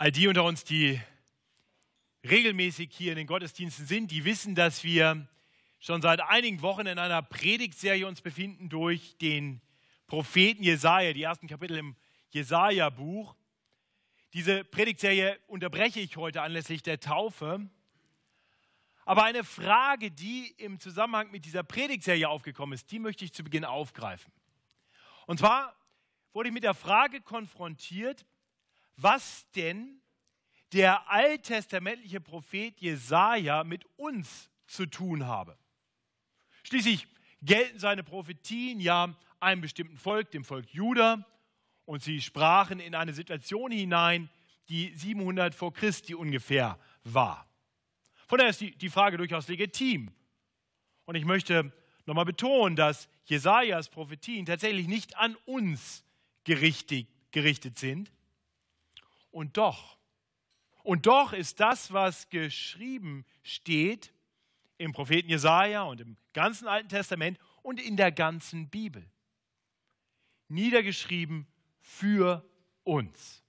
All die unter uns, die regelmäßig hier in den Gottesdiensten sind, die wissen, dass wir schon seit einigen Wochen in einer Predigtserie uns befinden durch den Propheten Jesaja, die ersten Kapitel im Jesaja-Buch. Diese Predigtserie unterbreche ich heute anlässlich der Taufe. Aber eine Frage, die im Zusammenhang mit dieser Predigtserie aufgekommen ist, die möchte ich zu Beginn aufgreifen. Und zwar wurde ich mit der Frage konfrontiert, was denn der alttestamentliche Prophet Jesaja mit uns zu tun habe. Schließlich gelten seine Prophetien ja einem bestimmten Volk, dem Volk Juda, und sie sprachen in eine Situation hinein, die 700 vor Christi ungefähr war. Von daher ist die, die Frage durchaus legitim. Und ich möchte nochmal betonen, dass Jesajas Prophetien tatsächlich nicht an uns gerichtet, gerichtet sind. Und doch, und doch ist das, was geschrieben steht im Propheten Jesaja und im ganzen Alten Testament und in der ganzen Bibel, niedergeschrieben für uns.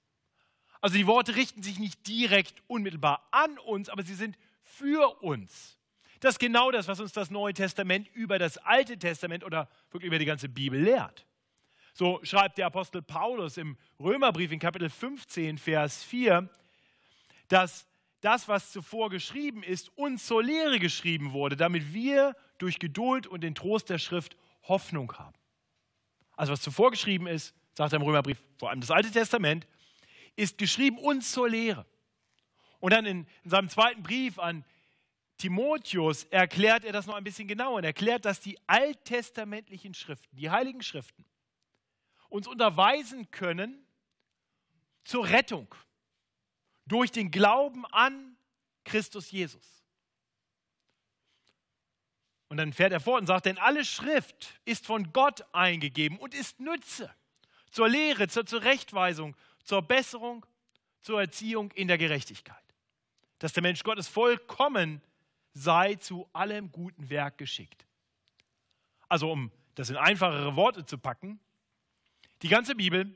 Also die Worte richten sich nicht direkt unmittelbar an uns, aber sie sind für uns. Das ist genau das, was uns das Neue Testament über das Alte Testament oder wirklich über die ganze Bibel lehrt. So schreibt der Apostel Paulus im Römerbrief in Kapitel 15, Vers 4, dass das, was zuvor geschrieben ist, uns zur Lehre geschrieben wurde, damit wir durch Geduld und den Trost der Schrift Hoffnung haben. Also was zuvor geschrieben ist, sagt er im Römerbrief, vor allem das Alte Testament, ist geschrieben uns zur Lehre. Und dann in, in seinem zweiten Brief an Timotheus erklärt er das noch ein bisschen genauer und erklärt, dass die alttestamentlichen Schriften, die heiligen Schriften, uns unterweisen können zur Rettung durch den Glauben an Christus Jesus. Und dann fährt er fort und sagt, denn alle Schrift ist von Gott eingegeben und ist Nütze zur Lehre, zur Zurechtweisung, zur Besserung, zur Erziehung in der Gerechtigkeit. Dass der Mensch Gottes vollkommen sei zu allem guten Werk geschickt. Also um das in einfachere Worte zu packen, die ganze Bibel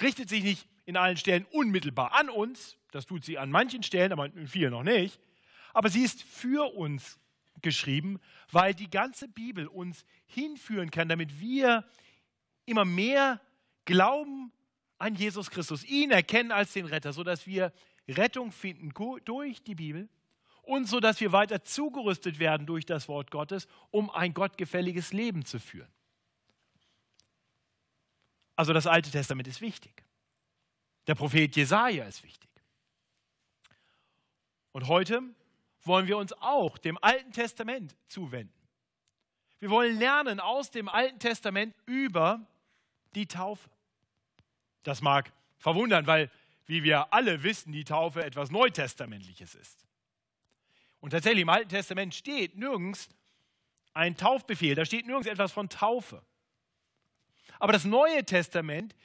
richtet sich nicht in allen Stellen unmittelbar an uns, das tut sie an manchen Stellen, aber in vielen noch nicht, aber sie ist für uns geschrieben, weil die ganze Bibel uns hinführen kann, damit wir immer mehr glauben an Jesus Christus, ihn erkennen als den Retter, sodass wir Rettung finden durch die Bibel und sodass wir weiter zugerüstet werden durch das Wort Gottes, um ein gottgefälliges Leben zu führen. Also das Alte Testament ist wichtig. Der Prophet Jesaja ist wichtig. Und heute wollen wir uns auch dem Alten Testament zuwenden. Wir wollen lernen aus dem Alten Testament über die Taufe. Das mag verwundern, weil, wie wir alle wissen, die Taufe etwas Neutestamentliches ist. Und tatsächlich im Alten Testament steht nirgends ein Taufbefehl, da steht nirgends etwas von Taufe. Aber das Neue Testament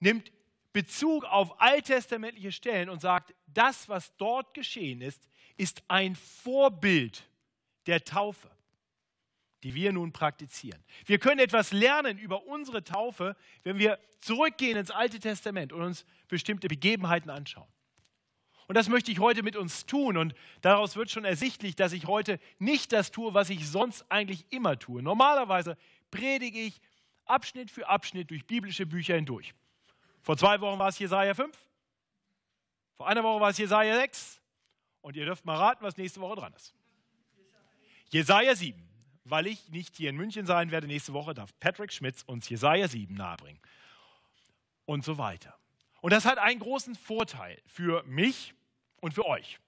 nimmt Bezug auf alttestamentliche Stellen und sagt, das, was dort geschehen ist, ist ein Vorbild der Taufe, die wir nun praktizieren. Wir können etwas lernen über unsere Taufe, wenn wir zurückgehen ins Alte Testament und uns bestimmte Begebenheiten anschauen. Und das möchte ich heute mit uns tun. Und daraus wird schon ersichtlich, dass ich heute nicht das tue, was ich sonst eigentlich immer tue. Normalerweise predige ich Abschnitt für Abschnitt durch biblische Bücher hindurch. Vor zwei Wochen war es Jesaja 5, vor einer Woche war es Jesaja 6 und ihr dürft mal raten, was nächste Woche dran ist. Jesaja 7. Weil ich nicht hier in München sein werde nächste Woche, darf Patrick Schmitz uns Jesaja 7 nahebringen. Und so weiter. Und das hat einen großen Vorteil für mich und für euch.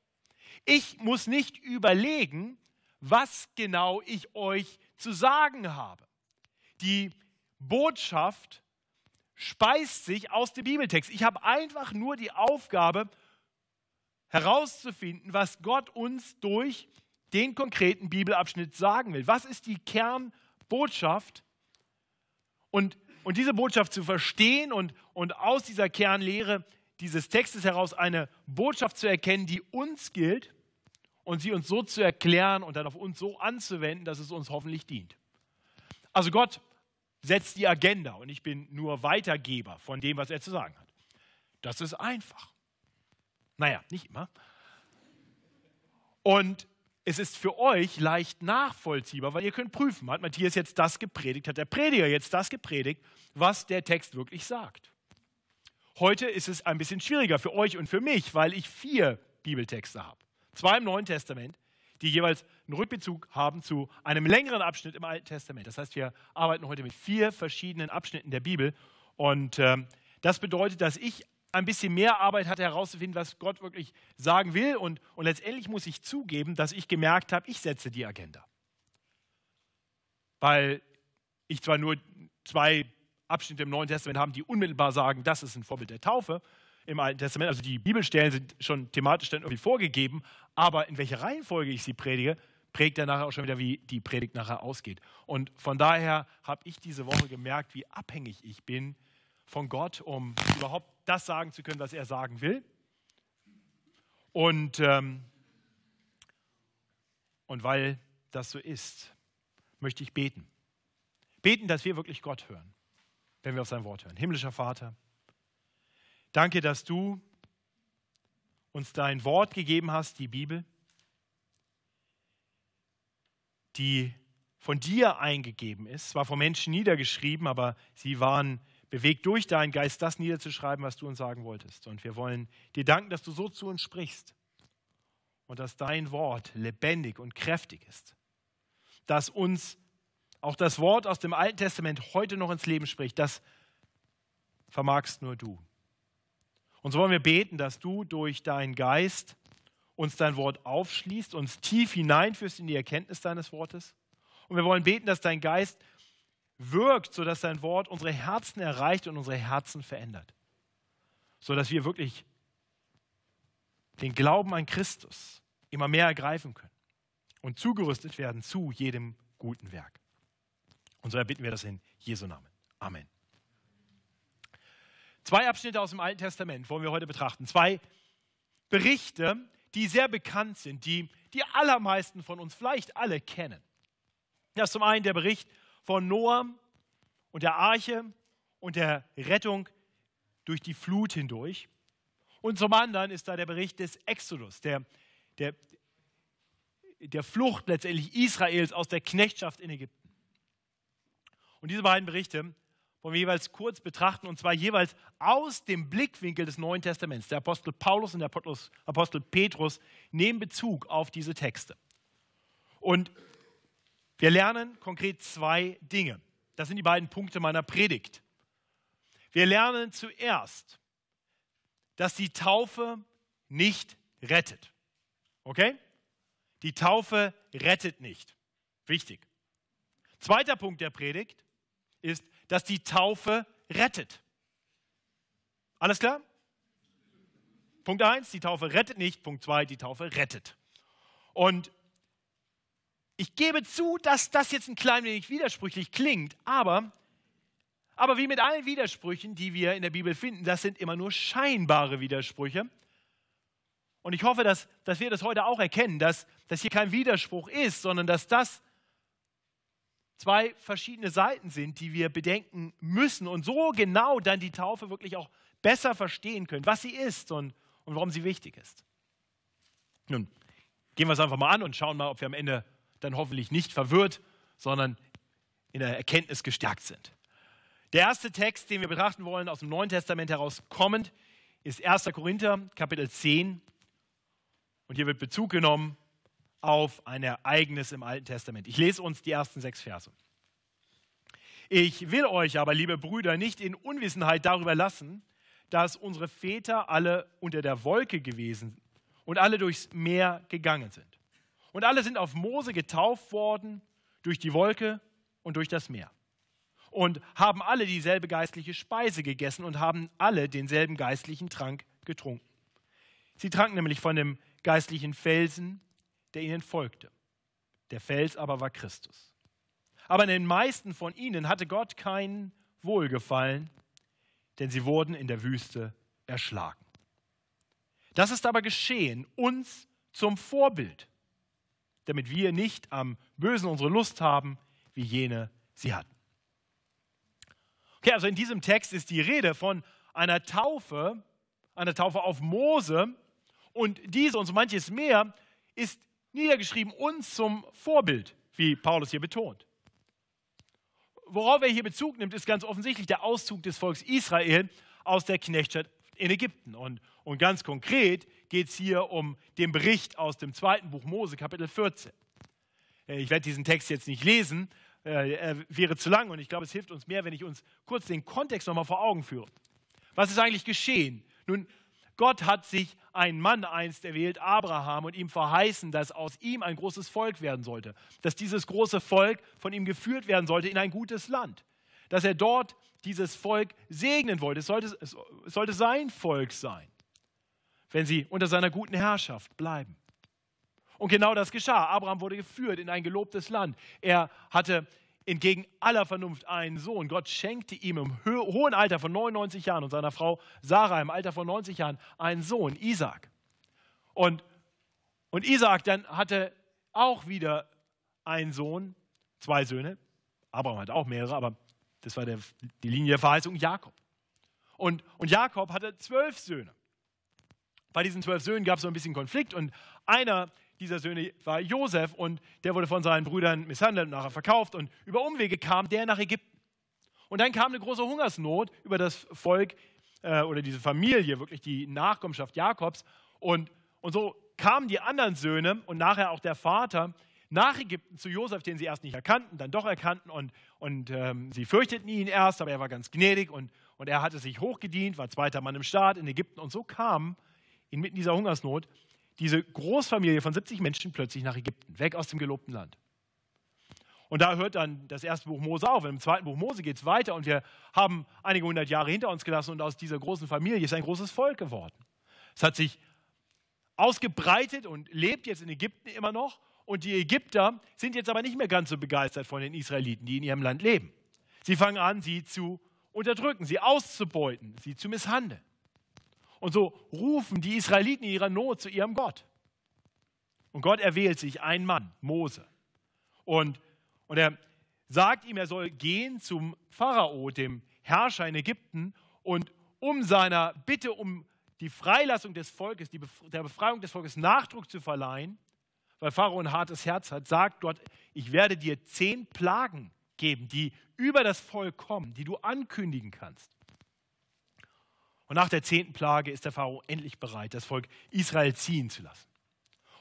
Ich muss nicht überlegen, was genau ich euch zu sagen habe. Die Botschaft speist sich aus dem Bibeltext. Ich habe einfach nur die Aufgabe herauszufinden, was Gott uns durch den konkreten Bibelabschnitt sagen will. Was ist die Kernbotschaft? Und, und diese Botschaft zu verstehen und, und aus dieser Kernlehre dieses Textes heraus eine Botschaft zu erkennen, die uns gilt und sie uns so zu erklären und dann auf uns so anzuwenden, dass es uns hoffentlich dient. Also Gott setzt die Agenda und ich bin nur Weitergeber von dem, was er zu sagen hat. Das ist einfach. Naja, nicht immer. Und es ist für euch leicht nachvollziehbar, weil ihr könnt prüfen, hat Matthias jetzt das gepredigt, hat der Prediger jetzt das gepredigt, was der Text wirklich sagt. Heute ist es ein bisschen schwieriger für euch und für mich, weil ich vier Bibeltexte habe. Zwei im Neuen Testament, die jeweils einen Rückbezug haben zu einem längeren Abschnitt im Alten Testament. Das heißt, wir arbeiten heute mit vier verschiedenen Abschnitten der Bibel. Und äh, das bedeutet, dass ich ein bisschen mehr Arbeit hatte, herauszufinden, was Gott wirklich sagen will. Und, und letztendlich muss ich zugeben, dass ich gemerkt habe, ich setze die Agenda. Weil ich zwar nur zwei Abschnitte im Neuen Testament habe, die unmittelbar sagen, das ist ein Vorbild der Taufe im Alten Testament. Also die Bibelstellen sind schon thematisch dann irgendwie vorgegeben, aber in welcher Reihenfolge ich sie predige, prägt dann nachher auch schon wieder, wie die Predigt nachher ausgeht. Und von daher habe ich diese Woche gemerkt, wie abhängig ich bin von Gott, um überhaupt das sagen zu können, was er sagen will. Und, ähm, und weil das so ist, möchte ich beten. Beten, dass wir wirklich Gott hören, wenn wir auf sein Wort hören. Himmlischer Vater, danke, dass du uns dein Wort gegeben hast, die Bibel, die von dir eingegeben ist, zwar von Menschen niedergeschrieben, aber sie waren bewegt durch deinen Geist, das niederzuschreiben, was du uns sagen wolltest. Und wir wollen dir danken, dass du so zu uns sprichst und dass dein Wort lebendig und kräftig ist. Dass uns auch das Wort aus dem Alten Testament heute noch ins Leben spricht, das vermagst nur du. Und so wollen wir beten, dass du durch deinen Geist uns dein Wort aufschließt, uns tief hineinführst in die Erkenntnis deines Wortes. Und wir wollen beten, dass dein Geist wirkt, sodass sein Wort unsere Herzen erreicht und unsere Herzen verändert. Sodass wir wirklich den Glauben an Christus immer mehr ergreifen können und zugerüstet werden zu jedem guten Werk. Und so erbitten wir das in Jesu Namen. Amen. Zwei Abschnitte aus dem Alten Testament wollen wir heute betrachten. Zwei Berichte, die sehr bekannt sind, die die allermeisten von uns vielleicht alle kennen. Das ist zum einen der Bericht von Noah und der Arche und der Rettung durch die Flut hindurch. Und zum anderen ist da der Bericht des Exodus, der, der, der Flucht letztendlich Israels aus der Knechtschaft in Ägypten. Und diese beiden Berichte wollen wir jeweils kurz betrachten, und zwar jeweils aus dem Blickwinkel des Neuen Testaments. Der Apostel Paulus und der Apostel Petrus nehmen Bezug auf diese Texte. Und wir lernen konkret zwei Dinge. Das sind die beiden Punkte meiner Predigt. Wir lernen zuerst, dass die Taufe nicht rettet. Okay? Die Taufe rettet nicht. Wichtig. Zweiter Punkt der Predigt ist, dass die Taufe rettet. Alles klar? Punkt 1, die Taufe rettet nicht. Punkt 2, die Taufe rettet. Und ich gebe zu, dass das jetzt ein klein wenig widersprüchlich klingt, aber, aber wie mit allen Widersprüchen, die wir in der Bibel finden, das sind immer nur scheinbare Widersprüche. Und ich hoffe, dass, dass wir das heute auch erkennen, dass, dass hier kein Widerspruch ist, sondern dass das zwei verschiedene Seiten sind, die wir bedenken müssen und so genau dann die Taufe wirklich auch besser verstehen können, was sie ist und, und warum sie wichtig ist. Nun, gehen wir es einfach mal an und schauen mal, ob wir am Ende dann hoffentlich nicht verwirrt, sondern in der Erkenntnis gestärkt sind. Der erste Text, den wir betrachten wollen, aus dem Neuen Testament heraus kommend, ist 1. Korinther, Kapitel 10. Und hier wird Bezug genommen auf ein Ereignis im Alten Testament. Ich lese uns die ersten sechs Verse. Ich will euch aber, liebe Brüder, nicht in Unwissenheit darüber lassen, dass unsere Väter alle unter der Wolke gewesen und alle durchs Meer gegangen sind. Und alle sind auf Mose getauft worden durch die Wolke und durch das Meer. Und haben alle dieselbe geistliche Speise gegessen und haben alle denselben geistlichen Trank getrunken. Sie tranken nämlich von dem geistlichen Felsen, der ihnen folgte. Der Fels aber war Christus. Aber in den meisten von ihnen hatte Gott kein Wohlgefallen, denn sie wurden in der Wüste erschlagen. Das ist aber geschehen uns zum Vorbild, damit wir nicht am Bösen unsere Lust haben, wie jene sie hatten. Okay, also in diesem Text ist die Rede von einer Taufe, einer Taufe auf Mose Und diese und so manches mehr ist niedergeschrieben uns zum Vorbild, wie Paulus hier betont. Worauf er hier Bezug nimmt, ist ganz offensichtlich der Auszug des Volkes Israel aus der Knechtschaft in Ägypten. Und, und ganz konkret geht es hier um den Bericht aus dem zweiten Buch Mose, Kapitel 14. Äh, ich werde diesen Text jetzt nicht lesen, äh, er wäre zu lang und ich glaube, es hilft uns mehr, wenn ich uns kurz den Kontext nochmal vor Augen führe. Was ist eigentlich geschehen? Nun, Gott hat sich einen Mann einst erwählt, Abraham, und ihm verheißen, dass aus ihm ein großes Volk werden sollte. Dass dieses große Volk von ihm geführt werden sollte in ein gutes Land. Dass er dort dieses Volk segnen wollte. Es sollte, es sollte sein Volk sein, wenn sie unter seiner guten Herrschaft bleiben. Und genau das geschah. Abraham wurde geführt in ein gelobtes Land. Er hatte entgegen aller Vernunft einen Sohn. Gott schenkte ihm im hohen Alter von 99 Jahren und seiner Frau Sarah im Alter von 90 Jahren einen Sohn, Isaac. Und, und Isaac dann hatte auch wieder einen Sohn, zwei Söhne. Abraham hatte auch mehrere, aber das war der, die Linie der Verheißung, Jakob. Und, und Jakob hatte zwölf Söhne. Bei diesen zwölf Söhnen gab es so ein bisschen Konflikt und einer dieser Söhne war Josef und der wurde von seinen Brüdern misshandelt und nachher verkauft und über Umwege kam der nach Ägypten. Und dann kam eine große Hungersnot über das Volk äh, oder diese Familie, wirklich die Nachkommenschaft Jakobs. Und, und so kamen die anderen Söhne und nachher auch der Vater nach Ägypten zu Josef, den sie erst nicht erkannten, dann doch erkannten und, und ähm, sie fürchteten ihn erst, aber er war ganz gnädig und, und er hatte sich hochgedient, war zweiter Mann im Staat in Ägypten und so kam inmitten dieser Hungersnot diese Großfamilie von 70 Menschen plötzlich nach Ägypten, weg aus dem gelobten Land. Und da hört dann das erste Buch Mose auf. Im zweiten Buch Mose geht es weiter und wir haben einige hundert Jahre hinter uns gelassen und aus dieser großen Familie ist ein großes Volk geworden. Es hat sich ausgebreitet und lebt jetzt in Ägypten immer noch. Und die Ägypter sind jetzt aber nicht mehr ganz so begeistert von den Israeliten, die in ihrem Land leben. Sie fangen an, sie zu unterdrücken, sie auszubeuten, sie zu misshandeln. Und so rufen die Israeliten in ihrer Not zu ihrem Gott. Und Gott erwählt sich einen Mann, Mose. Und, und er sagt ihm, er soll gehen zum Pharao, dem Herrscher in Ägypten, und um seiner Bitte um die Freilassung des Volkes, die Bef der Befreiung des Volkes Nachdruck zu verleihen, weil Pharao ein hartes Herz hat, sagt Gott, ich werde dir zehn Plagen geben, die über das Volk kommen, die du ankündigen kannst. Und nach der zehnten Plage ist der Pharao endlich bereit, das Volk Israel ziehen zu lassen.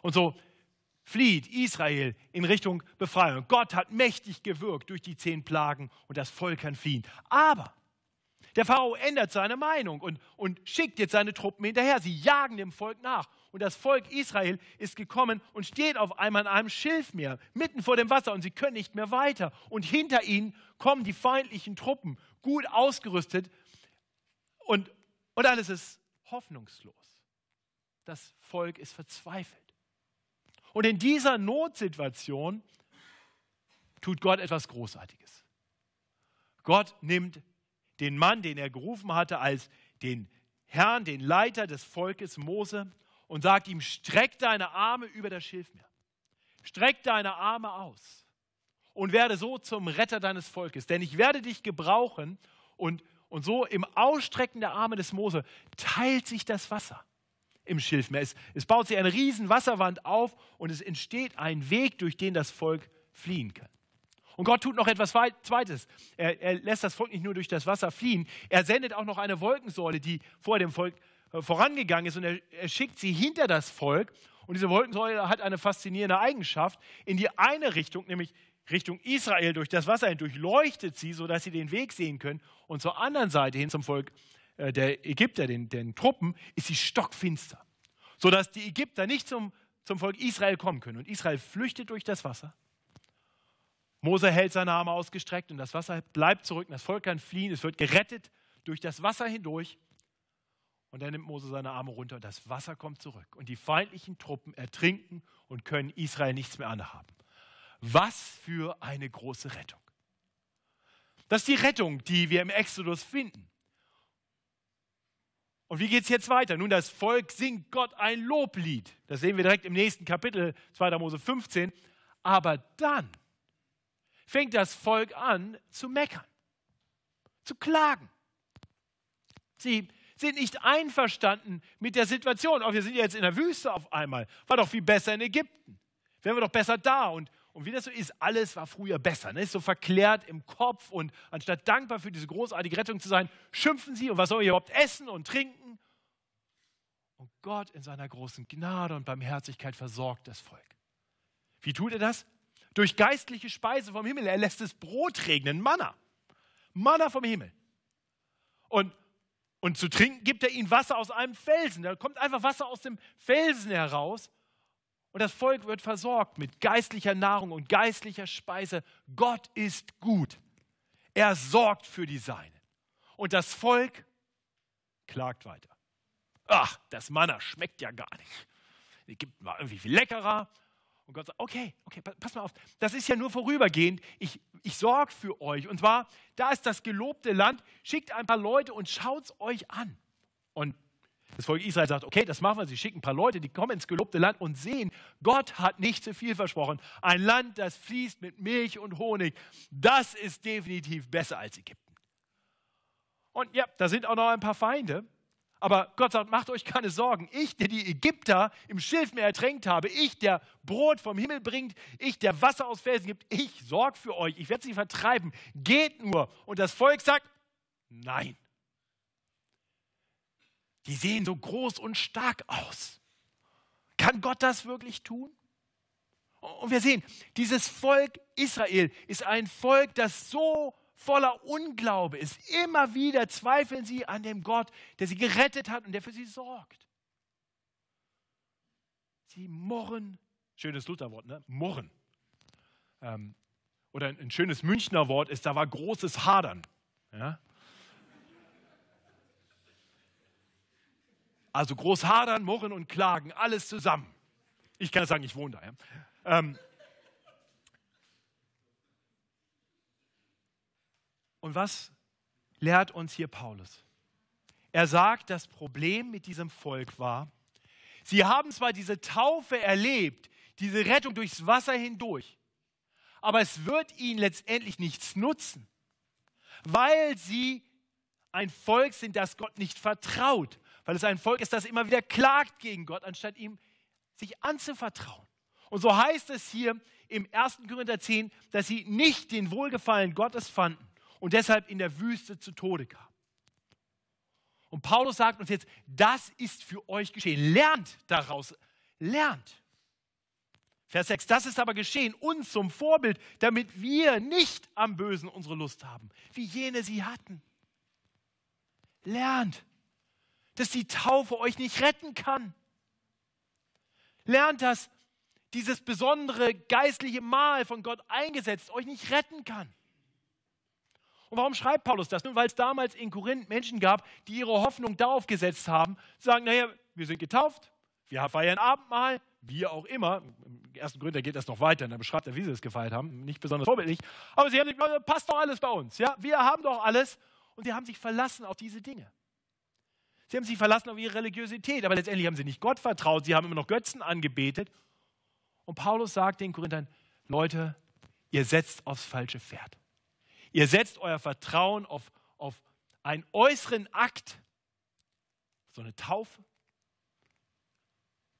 Und so flieht Israel in Richtung Befreiung. Gott hat mächtig gewirkt durch die zehn Plagen und das Volk kann fliehen. Aber der Pharao ändert seine Meinung und, und schickt jetzt seine Truppen hinterher. Sie jagen dem Volk nach. Und das Volk Israel ist gekommen und steht auf einmal in einem Schilfmeer, mitten vor dem Wasser und sie können nicht mehr weiter. Und hinter ihnen kommen die feindlichen Truppen, gut ausgerüstet und, und alles ist hoffnungslos. Das Volk ist verzweifelt. Und in dieser Notsituation tut Gott etwas Großartiges. Gott nimmt den Mann, den er gerufen hatte, als den Herrn, den Leiter des Volkes Mose und sagt ihm, streck deine Arme über das Schilfmeer. Streck deine Arme aus und werde so zum Retter deines Volkes. Denn ich werde dich gebrauchen und und so im Ausstrecken der Arme des Mose teilt sich das Wasser im Schilfmeer. Es, es baut sich eine riesen Wasserwand auf und es entsteht ein Weg, durch den das Volk fliehen kann. Und Gott tut noch etwas Zweites. Er, er, lässt das Volk nicht nur durch das Wasser fliehen, er sendet auch noch eine Wolkensäule, die vor dem Volk äh, vorangegangen ist und er, er schickt sie hinter das Volk. Und diese Wolkensäule hat eine faszinierende Eigenschaft. In die eine Richtung, nämlich Richtung Israel durch das Wasser hindurch leuchtet sie, sodass sie den Weg sehen können. Und zur anderen Seite hin zum Volk äh, der Ägypter, den, den Truppen, ist sie stockfinster, sodass die Ägypter nicht zum, zum Volk Israel kommen können. Und Israel flüchtet durch das Wasser. Mose hält seine Arme ausgestreckt und das Wasser bleibt zurück. Und das Volk kann fliehen. Es wird gerettet durch das Wasser hindurch. Und dann nimmt Mose seine Arme runter und das Wasser kommt zurück. Und die feindlichen Truppen ertrinken und können Israel nichts mehr anhaben. Was für eine große Rettung. Das ist die Rettung, die wir im Exodus finden. Und wie geht es jetzt weiter? Nun, das Volk singt Gott ein Loblied. Das sehen wir direkt im nächsten Kapitel, 2. Mose 15. Aber dann fängt das Volk an zu meckern, zu klagen. Sie, sind nicht einverstanden mit der Situation. Auch wir sind jetzt in der Wüste auf einmal. War doch viel besser in Ägypten. Wären wir doch besser da. Und, und wie das so ist, alles war früher besser. Ne? Ist so verklärt im Kopf. Und anstatt dankbar für diese großartige Rettung zu sein, schimpfen sie. Und was soll ihr überhaupt essen und trinken? Und Gott in seiner großen Gnade und Barmherzigkeit versorgt das Volk. Wie tut er das? Durch geistliche Speise vom Himmel. Er lässt es Brot regnen, Manna. Manna vom Himmel. Und, und zu trinken gibt er ihnen Wasser aus einem Felsen. Da kommt einfach Wasser aus dem Felsen heraus. Und das Volk wird versorgt mit geistlicher Nahrung und geistlicher Speise. Gott ist gut. Er sorgt für die Seinen. Und das Volk klagt weiter. Ach, das Manna schmeckt ja gar nicht. Ägypten war irgendwie viel leckerer und Gott sagt, okay, okay, pass mal auf, das ist ja nur vorübergehend. Ich, ich sorge für euch. Und zwar, da ist das gelobte Land. Schickt ein paar Leute und schaut es euch an. Und das Volk Israel sagt, okay, das machen wir. Sie schicken ein paar Leute, die kommen ins gelobte Land und sehen, Gott hat nicht zu viel versprochen. Ein Land, das fließt mit Milch und Honig. Das ist definitiv besser als Ägypten. Und ja, da sind auch noch ein paar Feinde. Aber Gott sagt, macht euch keine Sorgen. Ich, der die Ägypter im Schilfmeer ertränkt habe, ich, der Brot vom Himmel bringt, ich, der Wasser aus Felsen gibt, ich sorge für euch. Ich werde sie vertreiben. Geht nur. Und das Volk sagt, nein. Die sehen so groß und stark aus. Kann Gott das wirklich tun? Und wir sehen, dieses Volk Israel ist ein Volk, das so voller Unglaube ist. Immer wieder zweifeln sie an dem Gott, der sie gerettet hat und der für sie sorgt. Sie murren, schönes Lutherwort, ne? Murren. Ähm, oder ein, ein, schönes Münchner Wort ist, da war großes Hadern. Ja? Also groß hadern, murren und klagen, alles zusammen. Ich kann sagen, ich wohne da. Ja? Ähm, Und was lehrt uns hier Paulus? Er sagt, das Problem mit diesem Volk war, sie haben zwar diese Taufe erlebt, diese Rettung durchs Wasser hindurch, aber es wird ihnen letztendlich nichts nutzen, weil sie ein Volk sind, das Gott nicht vertraut, weil es ein Volk ist, das immer wieder klagt gegen Gott, anstatt ihm sich anzuvertrauen. Und so heißt es hier im 1. Korinther 10, dass sie nicht den Wohlgefallen Gottes fanden und deshalb in der Wüste zu Tode kam. Und Paulus sagt uns jetzt, das ist für euch geschehen. Lernt daraus. Lernt. Vers 6, das ist aber geschehen uns zum Vorbild, damit wir nicht am Bösen unsere Lust haben, wie jene sie hatten. Lernt, dass die Taufe euch nicht retten kann. Lernt, dass dieses besondere geistliche Mahl von Gott eingesetzt euch nicht retten kann. Und warum schreibt Paulus das? Nun, weil es damals in Korinth Menschen gab, die ihre Hoffnung darauf gesetzt haben, zu sagen, naja, wir sind getauft, wir feiern Abendmahl, wie auch immer. Im ersten Korinther geht das noch weiter, da beschreibt er, wie sie es gefeiert haben. Nicht besonders vorbildlich. Aber sie haben gesagt, passt doch alles bei uns. Ja? Wir haben doch alles. Und sie haben sich verlassen auf diese Dinge. Sie haben sich verlassen auf ihre Religiosität, aber letztendlich haben sie nicht Gott vertraut, sie haben immer noch Götzen angebetet. Und Paulus sagt den Korinthern, Leute, ihr setzt aufs falsche Pferd. Ihr setzt euer Vertrauen auf, auf einen äußeren Akt, so eine Taufe.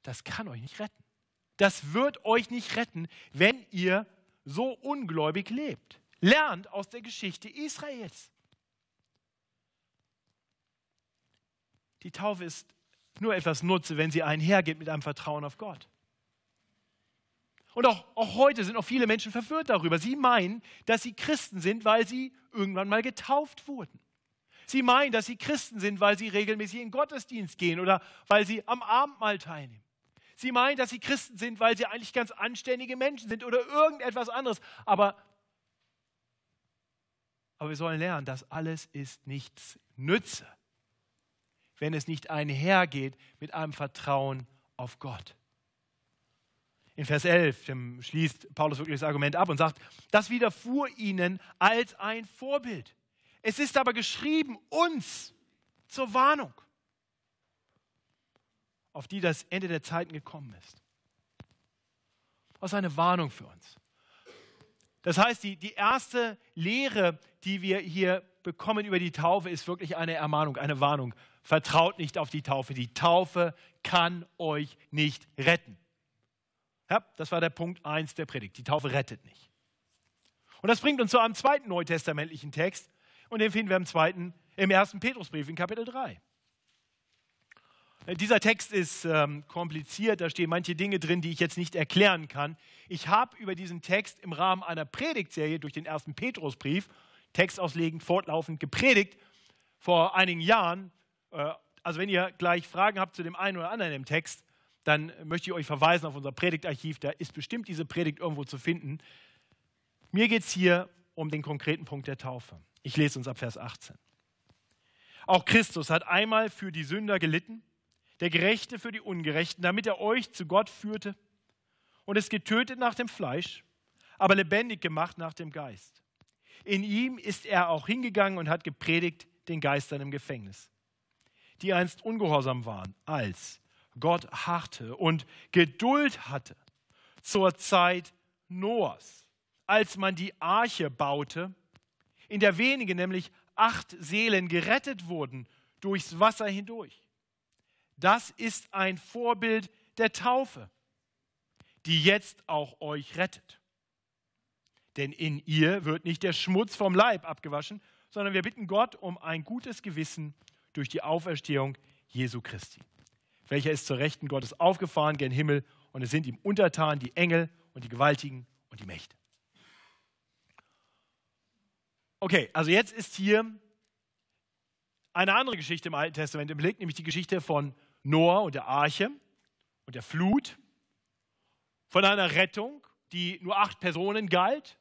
Das kann euch nicht retten. Das wird euch nicht retten, wenn ihr so ungläubig lebt. Lernt aus der Geschichte Israels. Die Taufe ist nur etwas Nutze, wenn sie einhergeht mit einem Vertrauen auf Gott. Und auch, auch heute sind auch viele Menschen verwirrt darüber. Sie meinen, dass sie Christen sind, weil sie irgendwann mal getauft wurden. Sie meinen, dass sie Christen sind, weil sie regelmäßig in Gottesdienst gehen oder weil sie am Abendmahl teilnehmen. Sie meinen, dass sie Christen sind, weil sie eigentlich ganz anständige Menschen sind oder irgendetwas anderes. Aber, aber wir sollen lernen, das alles ist nichts Nütze, wenn es nicht einhergeht mit einem Vertrauen auf Gott. In Vers 11 schließt Paulus wirklich das Argument ab und sagt, das widerfuhr ihnen als ein Vorbild. Es ist aber geschrieben uns zur Warnung, auf die das Ende der Zeiten gekommen ist. Was eine Warnung für uns. Das heißt, die, die erste Lehre, die wir hier bekommen über die Taufe, ist wirklich eine Ermahnung, eine Warnung. Vertraut nicht auf die Taufe. Die Taufe kann euch nicht retten. Ja, das war der Punkt 1 der Predigt. Die Taufe rettet nicht. Und das bringt uns zu einem zweiten neutestamentlichen Text. Und den finden wir im zweiten, im ersten Petrusbrief in Kapitel 3. Dieser Text ist ähm, kompliziert, da stehen manche Dinge drin, die ich jetzt nicht erklären kann. Ich habe über diesen Text im Rahmen einer Predigtserie durch den ersten Petrusbrief, textauslegend, fortlaufend gepredigt, vor einigen Jahren. Äh, also wenn ihr gleich Fragen habt zu dem einen oder anderen im Text, dann möchte ich euch verweisen auf unser Predigtarchiv, da ist bestimmt diese Predigt irgendwo zu finden. Mir geht es hier um den konkreten Punkt der Taufe. Ich lese uns ab Vers 18. Auch Christus hat einmal für die Sünder gelitten der Gerechte für die Ungerechten, damit er euch zu Gott führte und es getötet nach dem Fleisch, aber lebendig gemacht nach dem Geist. In ihm ist er auch hingegangen und hat gepredigt den Geistern im Gefängnis, die einst ungehorsam waren, als Gott harrte und Geduld hatte zur Zeit Noahs, als man die Arche baute, in der wenige, nämlich acht Seelen gerettet wurden durchs Wasser hindurch. Das ist ein Vorbild der Taufe, die jetzt auch euch rettet. Denn in ihr wird nicht der Schmutz vom Leib abgewaschen, sondern wir bitten Gott um ein gutes Gewissen durch die Auferstehung Jesu Christi, welcher ist zur Rechten Gottes aufgefahren gen Himmel und es sind ihm untertan die Engel und die Gewaltigen und die Mächte. Okay, also jetzt ist hier eine andere Geschichte im Alten Testament im Blick, nämlich die Geschichte von Noah und der Arche und der Flut, von einer Rettung, die nur acht Personen galt,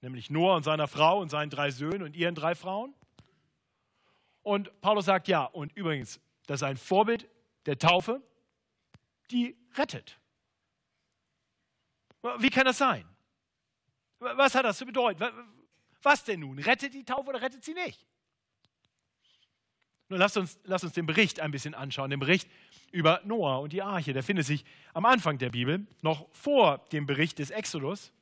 nämlich Noah und seiner Frau und seinen drei Söhnen und ihren drei Frauen. Und Paulus sagt, ja, und übrigens, das ist ein Vorbild der Taufe, die rettet. Wie kann das sein? Was hat das zu bedeuten? Was denn nun? Rettet die Taufe oder rettet sie nicht? Nun lasst uns, lasst uns den Bericht ein bisschen anschauen, den Bericht über Noah und die Arche. Der findet sich am Anfang der Bibel, noch vor dem Bericht des Exodus.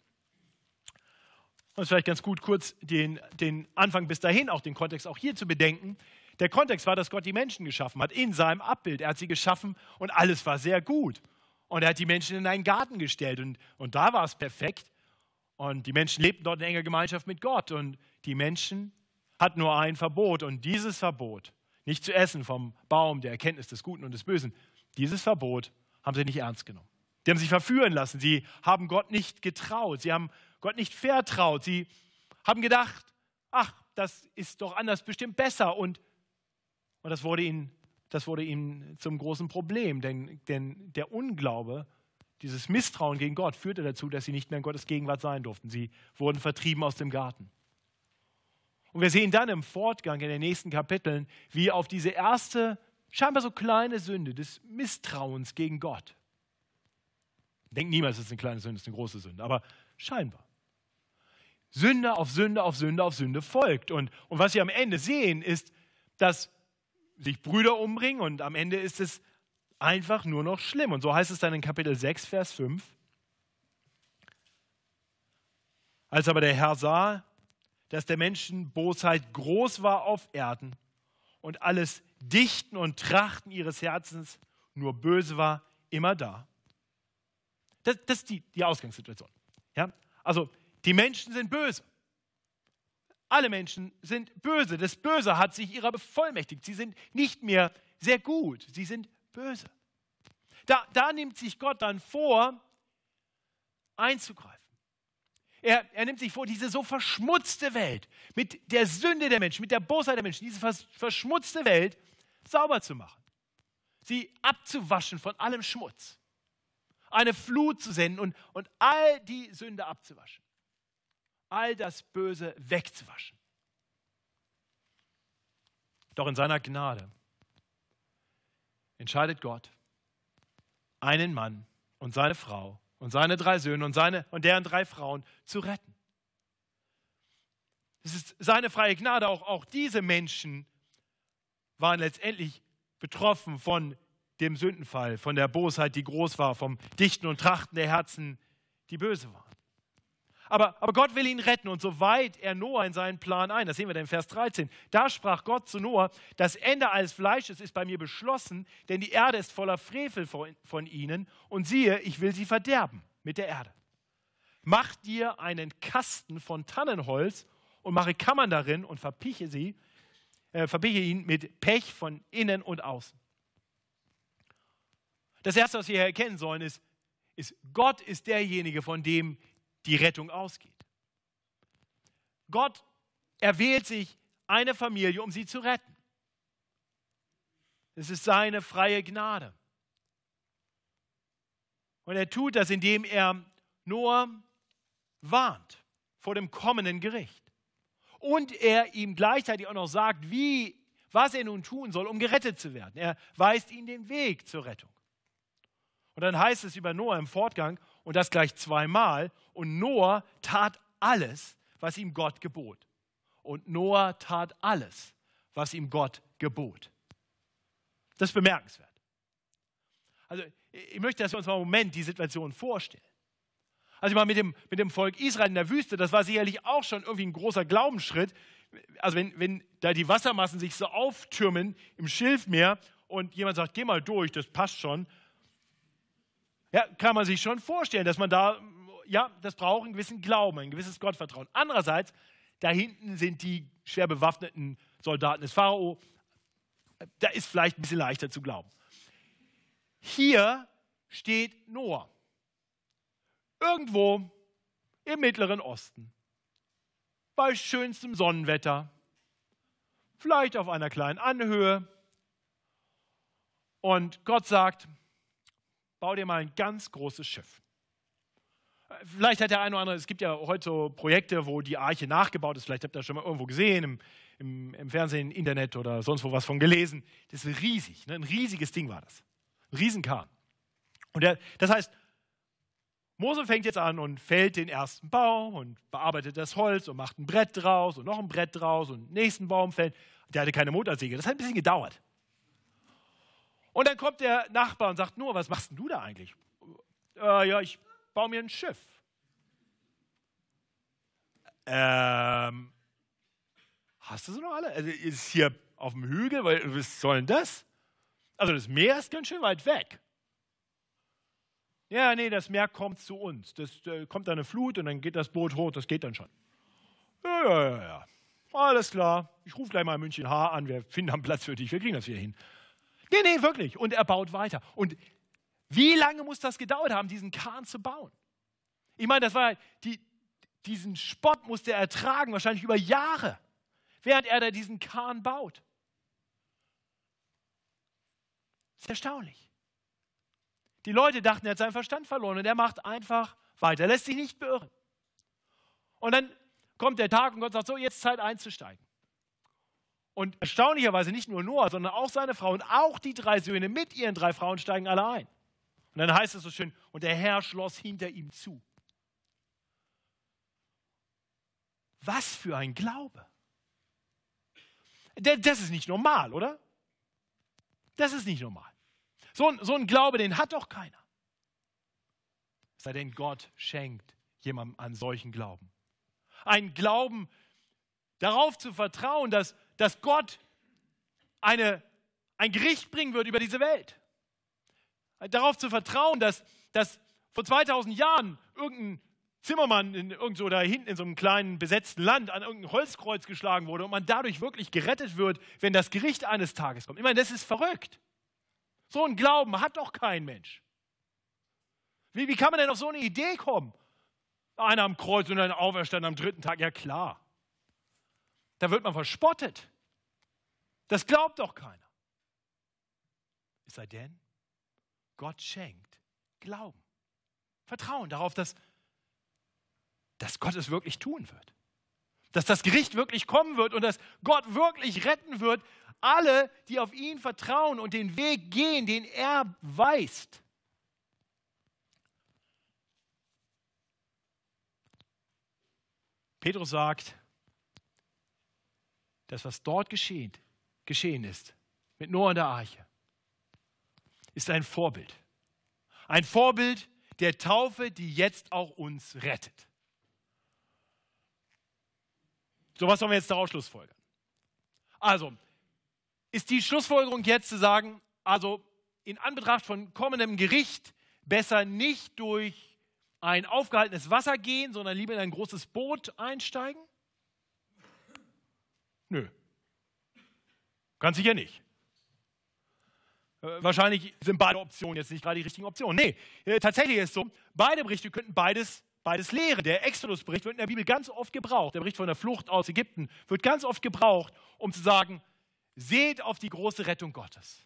Und es ist vielleicht ganz gut, kurz den, den Anfang bis dahin, auch den Kontext auch hier zu bedenken. Der Kontext war, dass Gott die Menschen geschaffen hat, in seinem Abbild. Er hat sie geschaffen und alles war sehr gut. Und er hat die Menschen in einen Garten gestellt und, und da war es perfekt. Und die Menschen lebten dort in enger Gemeinschaft mit Gott. Und die Menschen hatten nur ein Verbot. Und dieses Verbot nicht zu essen vom Baum der Erkenntnis des Guten und des Bösen. Dieses Verbot haben sie nicht ernst genommen. Die haben sich verführen lassen. Sie haben Gott nicht getraut. Sie haben Gott nicht vertraut. Sie haben gedacht, ach, das ist doch anders bestimmt besser. Und, und das, wurde ihnen, das wurde ihnen zum großen Problem. Denn, denn der Unglaube, dieses Misstrauen gegen Gott führte dazu, dass sie nicht mehr in Gottes Gegenwart sein durften. Sie wurden vertrieben aus dem Garten. Und wir sehen dann im Fortgang in den nächsten Kapiteln, wie auf diese erste, scheinbar so kleine Sünde des Misstrauens gegen Gott. Denkt niemals, es ist eine kleine Sünde, es ist eine große Sünde, aber scheinbar. Sünde auf Sünde auf Sünde auf Sünde folgt. Und, und was wir am Ende sehen, ist, dass sich Brüder umbringen und am Ende ist es einfach nur noch schlimm. Und so heißt es dann in Kapitel 6, Vers 5. Als aber der Herr sah, dass der Menschen Bosheit groß war auf Erden und alles Dichten und Trachten ihres Herzens nur böse war, immer da. Das, das ist die, die Ausgangssituation. Ja? Also die Menschen sind böse. Alle Menschen sind böse. Das Böse hat sich ihrer bevollmächtigt. Sie sind nicht mehr sehr gut. Sie sind böse. Da, da nimmt sich Gott dann vor, einzugreifen. Er, er nimmt sich vor, diese so verschmutzte Welt mit der Sünde der Menschen, mit der Bosheit der Menschen, diese verschmutzte Welt sauber zu machen. Sie abzuwaschen von allem Schmutz. Eine Flut zu senden und, und all die Sünde abzuwaschen. All das Böse wegzuwaschen. Doch in seiner Gnade entscheidet Gott, einen Mann und seine Frau und seine drei Söhne und, seine, und deren drei Frauen zu retten. Es ist seine freie Gnade, auch, auch diese Menschen waren letztendlich betroffen von dem Sündenfall, von der Bosheit, die groß war, vom Dichten und Trachten der Herzen, die böse waren. Aber, aber Gott will ihn retten und soweit er Noah in seinen Plan ein, das sehen wir dann in Vers 13, da sprach Gott zu Noah, das Ende alles Fleisches ist bei mir beschlossen, denn die Erde ist voller Frevel von, von ihnen und siehe, ich will sie verderben mit der Erde. Mach dir einen Kasten von Tannenholz und mache Kammern darin und verpiche sie, äh, verpiche ihn mit Pech von innen und außen. Das erste, was wir hier erkennen sollen, ist, ist, Gott ist derjenige, von dem die Rettung ausgeht. Gott erwählt sich eine Familie, um sie zu retten. Es ist seine freie Gnade. Und er tut das, indem er Noah warnt vor dem kommenden Gericht. Und er ihm gleichzeitig auch noch sagt, wie, was er nun tun soll, um gerettet zu werden. Er weist ihm den Weg zur Rettung. Und dann heißt es über Noah im Fortgang, und das gleich zweimal, und Noah tat alles, was ihm Gott gebot. Und Noah tat alles, was ihm Gott gebot. Das ist bemerkenswert. Also ich möchte, dass wir uns mal einen Moment die Situation vorstellen. Also mal mit dem, mit dem Volk Israel in der Wüste, das war sicherlich auch schon irgendwie ein großer Glaubensschritt. Also wenn, wenn da die Wassermassen sich so auftürmen im Schilfmeer und jemand sagt, geh mal durch, das passt schon, ja, kann man sich schon vorstellen, dass man da, ja, das braucht einen gewissen Glauben, ein gewisses Gottvertrauen. Andererseits, da hinten sind die schwer bewaffneten Soldaten des Pharao. Da ist vielleicht ein bisschen leichter zu glauben. Hier steht Noah. Irgendwo im Mittleren Osten. Bei schönstem Sonnenwetter. Vielleicht auf einer kleinen Anhöhe. Und Gott sagt, bau dir mal ein ganz großes Schiff. Vielleicht hat der eine oder andere, es gibt ja heute Projekte, wo die Arche nachgebaut ist, vielleicht habt ihr das schon mal irgendwo gesehen, im, im, im Fernsehen, im Internet oder sonst wo was von gelesen. Das ist riesig, ne? ein riesiges Ding war das. Ein Riesenkahn. Und der, das heißt, Mose fängt jetzt an und fällt den ersten Baum und bearbeitet das Holz und macht ein Brett draus und noch ein Brett draus und den nächsten Baum fällt. Der hatte keine Motorsäge. Das hat ein bisschen gedauert. Und dann kommt der Nachbar und sagt, nur, was machst denn du da eigentlich? Äh, ja, ich baue mir ein Schiff. Ähm, hast du sie noch alle? Also ist hier auf dem Hügel, was soll denn das? Also das Meer ist ganz schön weit weg. Ja, nee, das Meer kommt zu uns. Das äh, kommt eine Flut und dann geht das Boot hoch, das geht dann schon. Ja, ja, ja, ja. Alles klar. Ich rufe gleich mal München H an, wir finden einen Platz für dich, wir kriegen das wieder hin. Nee, nee, wirklich. Und er baut weiter. Und wie lange muss das gedauert haben, diesen Kahn zu bauen? Ich meine, das war die, diesen Spott musste er ertragen, wahrscheinlich über Jahre, während er da diesen Kahn baut. Das ist erstaunlich. Die Leute dachten, er hat seinen Verstand verloren und er macht einfach weiter, lässt sich nicht beirren. Und dann kommt der Tag und Gott sagt, so, jetzt Zeit einzusteigen. Und erstaunlicherweise nicht nur Noah, sondern auch seine Frau und auch die drei Söhne mit ihren drei Frauen steigen alle ein. Und dann heißt es so schön, und der Herr schloss hinter ihm zu. Was für ein Glaube. Das ist nicht normal, oder? Das ist nicht normal. So ein, so ein Glaube, den hat doch keiner. Sei denn, Gott schenkt jemandem an solchen Glauben. Ein Glauben, darauf zu vertrauen, dass dass Gott eine, ein Gericht bringen wird über diese Welt. Darauf zu vertrauen, dass, dass vor 2000 Jahren irgendein Zimmermann in irgendwo da hinten in so einem kleinen besetzten Land an irgendein Holzkreuz geschlagen wurde und man dadurch wirklich gerettet wird, wenn das Gericht eines Tages kommt. Ich meine, das ist verrückt. So ein Glauben hat doch kein Mensch. Wie, wie kann man denn auf so eine Idee kommen? Einer am Kreuz und dann auferstanden am dritten Tag, ja klar. Da wird man verspottet. Das glaubt doch keiner. Es sei denn, Gott schenkt Glauben. Vertrauen darauf, dass, dass Gott es wirklich tun wird. Dass das Gericht wirklich kommen wird und dass Gott wirklich retten wird. Alle, die auf ihn vertrauen und den Weg gehen, den er weist. Petrus sagt, das, was dort geschehen, geschehen ist, mit Noah und der Arche, ist ein Vorbild. Ein Vorbild der Taufe, die jetzt auch uns rettet. So was sollen wir jetzt daraus schlussfolgern? Also, ist die Schlussfolgerung jetzt zu sagen, also in Anbetracht von kommendem Gericht besser nicht durch ein aufgehaltenes Wasser gehen, sondern lieber in ein großes Boot einsteigen? Nö. Ganz sicher nicht. Äh, wahrscheinlich sind beide Optionen jetzt nicht gerade die richtigen Optionen. Nee, äh, tatsächlich ist es so, beide Berichte könnten beides, beides lehren. Der Exodus-Bericht wird in der Bibel ganz oft gebraucht. Der Bericht von der Flucht aus Ägypten wird ganz oft gebraucht, um zu sagen, seht auf die große Rettung Gottes.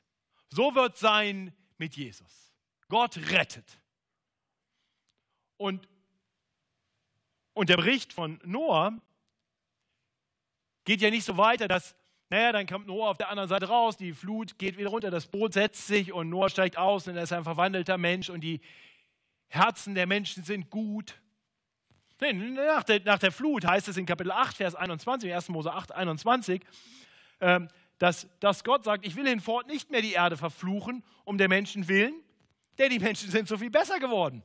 So wird es sein mit Jesus. Gott rettet. Und, und der Bericht von Noah geht ja nicht so weiter, dass naja, dann kommt Noah auf der anderen Seite raus, die Flut geht wieder runter, das Boot setzt sich und Noah steigt aus und er ist ein verwandelter Mensch und die Herzen der Menschen sind gut. Nach der, nach der Flut heißt es in Kapitel 8, Vers 21, 1. Mose 8, 21, ähm, dass, dass Gott sagt, ich will hinfort nicht mehr die Erde verfluchen, um der Menschen willen, denn die Menschen sind so viel besser geworden.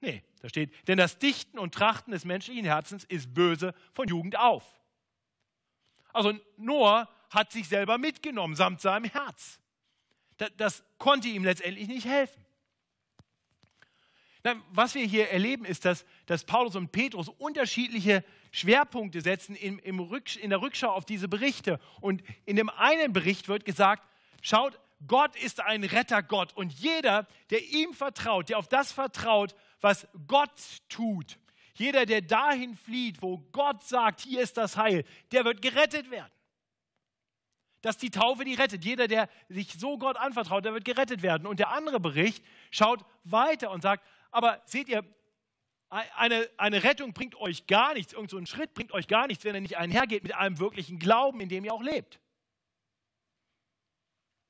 Nee, da steht, denn das Dichten und Trachten des menschlichen Herzens ist böse von Jugend auf. Also Noah hat sich selber mitgenommen samt seinem Herz. Das, das konnte ihm letztendlich nicht helfen. Was wir hier erleben, ist, dass, dass Paulus und Petrus unterschiedliche Schwerpunkte setzen im, im Rücksch in der Rückschau auf diese Berichte. Und in dem einen Bericht wird gesagt, schaut, Gott ist ein Rettergott und jeder, der ihm vertraut, der auf das vertraut, was Gott tut, jeder, der dahin flieht, wo Gott sagt, hier ist das Heil, der wird gerettet werden. Dass die Taufe die rettet. Jeder, der sich so Gott anvertraut, der wird gerettet werden. Und der andere Bericht schaut weiter und sagt, aber seht ihr, eine, eine Rettung bringt euch gar nichts, irgend so ein Schritt bringt euch gar nichts, wenn er nicht einhergeht mit einem wirklichen Glauben, in dem ihr auch lebt.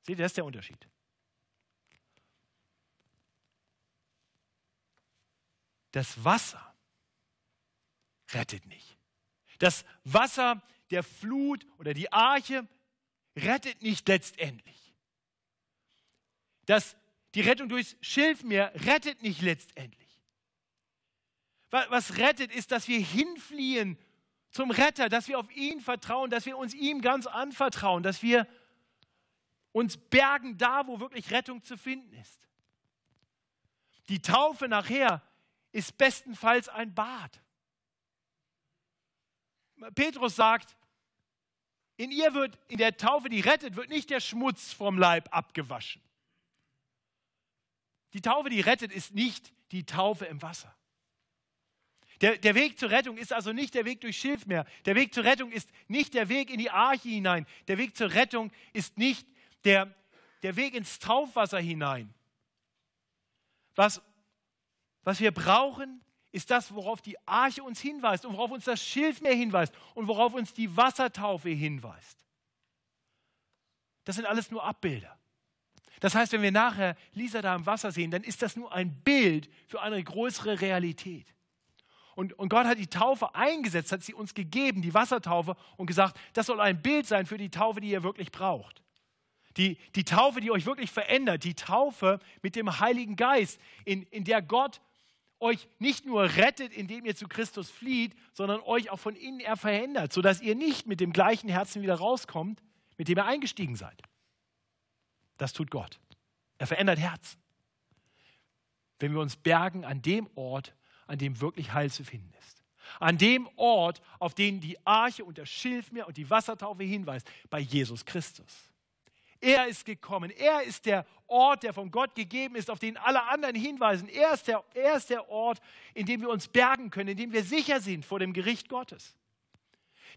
Seht ihr, das ist der Unterschied. Das Wasser rettet nicht. Das Wasser der Flut oder die Arche rettet nicht letztendlich. Das, die Rettung durchs Schilfmeer rettet nicht letztendlich. Was rettet, ist, dass wir hinfliehen zum Retter, dass wir auf ihn vertrauen, dass wir uns ihm ganz anvertrauen, dass wir uns bergen da, wo wirklich Rettung zu finden ist. Die Taufe nachher ist bestenfalls ein Bad. Petrus sagt, in ihr wird, in der Taufe, die rettet, wird nicht der Schmutz vom Leib abgewaschen. Die Taufe, die rettet, ist nicht die Taufe im Wasser. Der, der Weg zur Rettung ist also nicht der Weg durch Schilfmeer. Der Weg zur Rettung ist nicht der Weg in die Arche hinein. Der Weg zur Rettung ist nicht der, der Weg ins Taufwasser hinein. Was, was wir brauchen, ist das, worauf die Arche uns hinweist und worauf uns das Schilfmeer hinweist und worauf uns die Wassertaufe hinweist. Das sind alles nur Abbilder. Das heißt, wenn wir nachher Lisa da im Wasser sehen, dann ist das nur ein Bild für eine größere Realität. Und, und Gott hat die Taufe eingesetzt, hat sie uns gegeben, die Wassertaufe, und gesagt, das soll ein Bild sein für die Taufe, die ihr wirklich braucht. Die, die Taufe, die euch wirklich verändert, die Taufe mit dem Heiligen Geist, in, in der Gott euch nicht nur rettet, indem ihr zu Christus flieht, sondern euch auch von innen er verändert, sodass ihr nicht mit dem gleichen Herzen wieder rauskommt, mit dem ihr eingestiegen seid. Das tut Gott. Er verändert Herzen. Wenn wir uns bergen an dem Ort, an dem wirklich Heil zu finden ist. An dem Ort, auf den die Arche und das Schilfmeer und die Wassertaufe hinweist, bei Jesus Christus. Er ist gekommen. Er ist der Ort, der von Gott gegeben ist, auf den alle anderen hinweisen. Er ist, der, er ist der Ort, in dem wir uns bergen können, in dem wir sicher sind vor dem Gericht Gottes.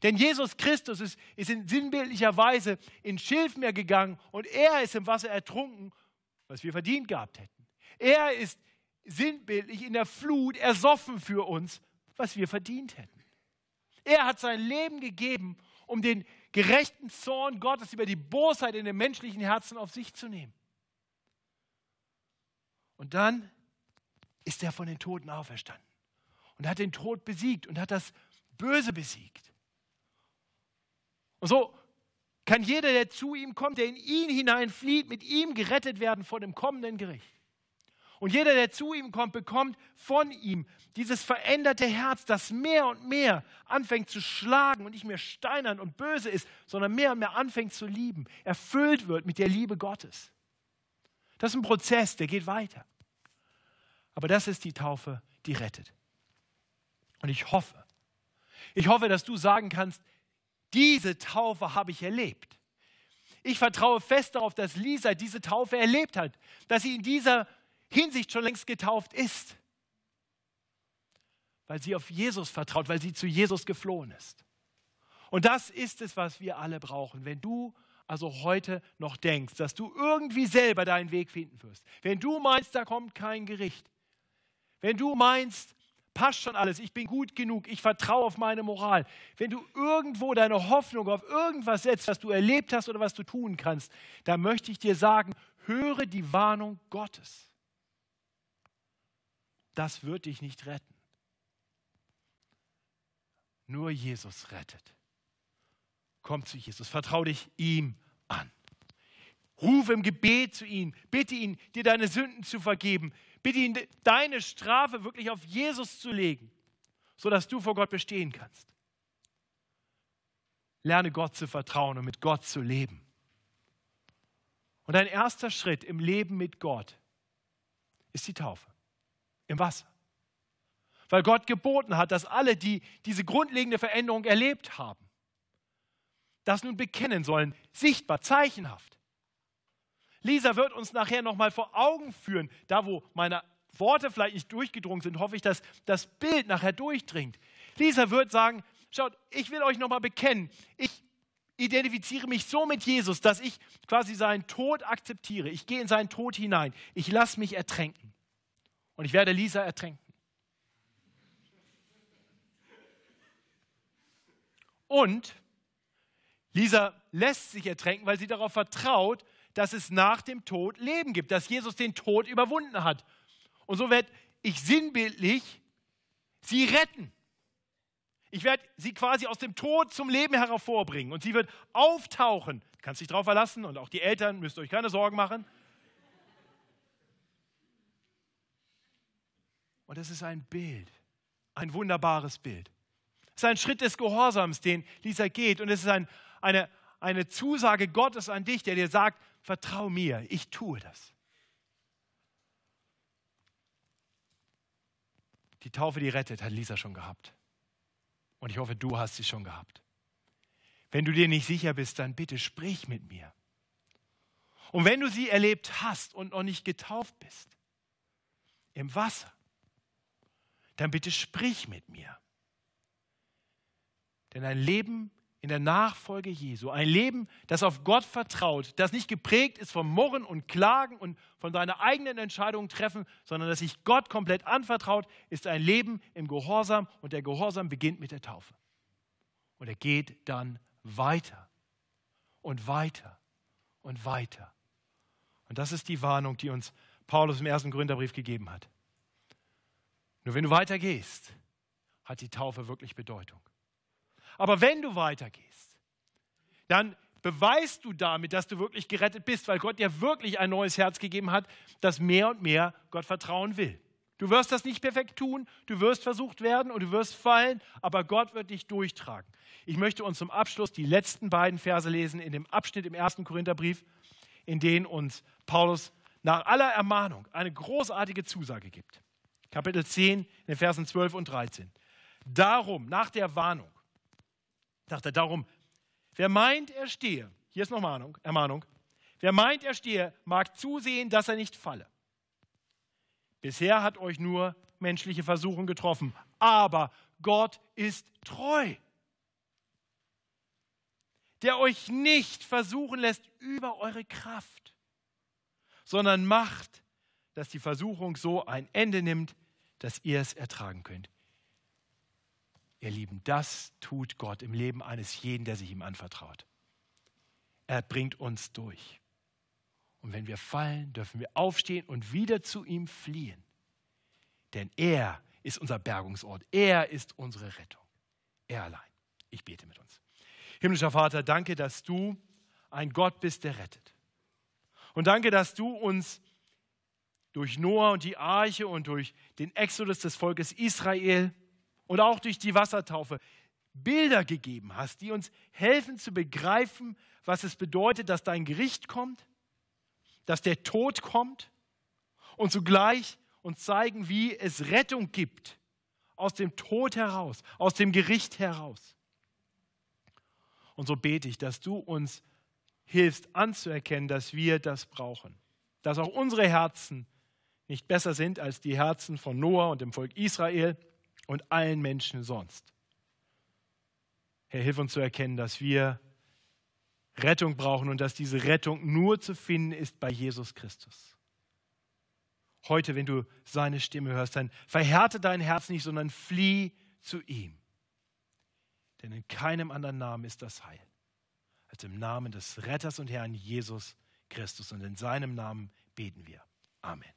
Denn Jesus Christus ist, ist in sinnbildlicher Weise ins Schilfmeer gegangen und er ist im Wasser ertrunken, was wir verdient gehabt hätten. Er ist sinnbildlich in der Flut ersoffen für uns, was wir verdient hätten. Er hat sein Leben gegeben, um den gerechten Zorn Gottes über die Bosheit in den menschlichen Herzen auf sich zu nehmen. Und dann ist er von den Toten auferstanden und hat den Tod besiegt und hat das Böse besiegt. Und so kann jeder, der zu ihm kommt, der in ihn hineinflieht, mit ihm gerettet werden vor dem kommenden Gericht. Und jeder, der zu ihm kommt, bekommt von ihm dieses veränderte Herz, das mehr und mehr anfängt zu schlagen und nicht mehr steinern und böse ist, sondern mehr und mehr anfängt zu lieben, erfüllt wird mit der Liebe Gottes. Das ist ein Prozess, der geht weiter. Aber das ist die Taufe, die rettet. Und ich hoffe, ich hoffe, dass du sagen kannst, diese Taufe habe ich erlebt. Ich vertraue fest darauf, dass Lisa diese Taufe erlebt hat, dass sie in dieser Hinsicht schon längst getauft ist, weil sie auf Jesus vertraut, weil sie zu Jesus geflohen ist. Und das ist es, was wir alle brauchen. Wenn du also heute noch denkst, dass du irgendwie selber deinen Weg finden wirst, wenn du meinst, da kommt kein Gericht, wenn du meinst, passt schon alles, ich bin gut genug, ich vertraue auf meine Moral, wenn du irgendwo deine Hoffnung auf irgendwas setzt, was du erlebt hast oder was du tun kannst, dann möchte ich dir sagen, höre die Warnung Gottes das wird dich nicht retten. Nur Jesus rettet. Komm zu Jesus, vertrau dich ihm an. Ruf im Gebet zu ihm, bitte ihn, dir deine Sünden zu vergeben, bitte ihn, deine Strafe wirklich auf Jesus zu legen, sodass du vor Gott bestehen kannst. Lerne Gott zu vertrauen und mit Gott zu leben. Und ein erster Schritt im Leben mit Gott ist die Taufe im Wasser. Weil Gott geboten hat, dass alle, die diese grundlegende Veränderung erlebt haben, das nun bekennen sollen, sichtbar, zeichenhaft. Lisa wird uns nachher nochmal vor Augen führen, da wo meine Worte vielleicht nicht durchgedrungen sind, hoffe ich, dass das Bild nachher durchdringt. Lisa wird sagen, schaut, ich will euch nochmal bekennen, ich identifiziere mich so mit Jesus, dass ich quasi seinen Tod akzeptiere. Ich gehe in seinen Tod hinein. Ich lasse mich ertränken und ich werde Lisa ertränken. Und Lisa lässt sich ertränken, weil sie darauf vertraut, dass es nach dem Tod Leben gibt, dass Jesus den Tod überwunden hat. Und so werde ich sinnbildlich sie retten. Ich werde sie quasi aus dem Tod zum Leben hervorbringen und sie wird auftauchen. Du kannst dich darauf verlassen und auch die Eltern müsst euch keine Sorgen machen. Und es ist ein Bild, ein wunderbares Bild. Es ist ein Schritt des Gehorsams, den Lisa geht. Und es ist ein, eine, eine Zusage Gottes an dich, der dir sagt, vertrau mir, ich tue das. Die Taufe, die rettet, hat Lisa schon gehabt. Und ich hoffe, du hast sie schon gehabt. Wenn du dir nicht sicher bist, dann bitte sprich mit mir. Und wenn du sie erlebt hast und noch nicht getauft bist, im Wasser, dann bitte sprich mit mir. Denn ein Leben in der Nachfolge Jesu, ein Leben, das auf Gott vertraut, das nicht geprägt ist vom Murren und Klagen und von deiner eigenen Entscheidungen treffen, sondern das sich Gott komplett anvertraut, ist ein Leben im Gehorsam und der Gehorsam beginnt mit der Taufe. Und er geht dann weiter und weiter und weiter. Und das ist die Warnung, die uns Paulus im ersten Gründerbrief gegeben hat. Nur wenn du weitergehst, hat die Taufe wirklich Bedeutung. Aber wenn du weitergehst, dann beweist du damit, dass du wirklich gerettet bist, weil Gott dir wirklich ein neues Herz gegeben hat, das mehr und mehr Gott vertrauen will. Du wirst das nicht perfekt tun, du wirst versucht werden und du wirst fallen, aber Gott wird dich durchtragen. Ich möchte uns zum Abschluss die letzten beiden Verse lesen in dem Abschnitt im ersten Korintherbrief, in denen uns Paulus nach aller Ermahnung eine großartige Zusage gibt. Kapitel 10, in den Versen 12 und 13. Darum, nach der Warnung, sagt er darum, wer meint, er stehe, hier ist noch Mahnung, Ermahnung, wer meint, er stehe, mag zusehen, dass er nicht falle. Bisher hat euch nur menschliche Versuchung getroffen, aber Gott ist treu, der euch nicht versuchen lässt über eure Kraft, sondern macht, dass die Versuchung so ein Ende nimmt, dass ihr es ertragen könnt. Ihr Lieben, das tut Gott im Leben eines jeden, der sich ihm anvertraut. Er bringt uns durch. Und wenn wir fallen, dürfen wir aufstehen und wieder zu ihm fliehen. Denn er ist unser Bergungsort. Er ist unsere Rettung. Er allein. Ich bete mit uns. Himmlischer Vater, danke, dass du ein Gott bist, der rettet. Und danke, dass du uns durch Noah und die Arche und durch den Exodus des Volkes Israel und auch durch die Wassertaufe Bilder gegeben hast, die uns helfen zu begreifen, was es bedeutet, dass dein Gericht kommt, dass der Tod kommt und zugleich uns zeigen, wie es Rettung gibt aus dem Tod heraus, aus dem Gericht heraus. Und so bete ich, dass du uns hilfst anzuerkennen, dass wir das brauchen, dass auch unsere Herzen nicht besser sind als die Herzen von Noah und dem Volk Israel und allen Menschen sonst. Herr, hilf uns zu erkennen, dass wir Rettung brauchen und dass diese Rettung nur zu finden ist bei Jesus Christus. Heute, wenn du seine Stimme hörst, dann verhärte dein Herz nicht, sondern flieh zu ihm. Denn in keinem anderen Namen ist das Heil, als im Namen des Retters und Herrn Jesus Christus. Und in seinem Namen beten wir. Amen.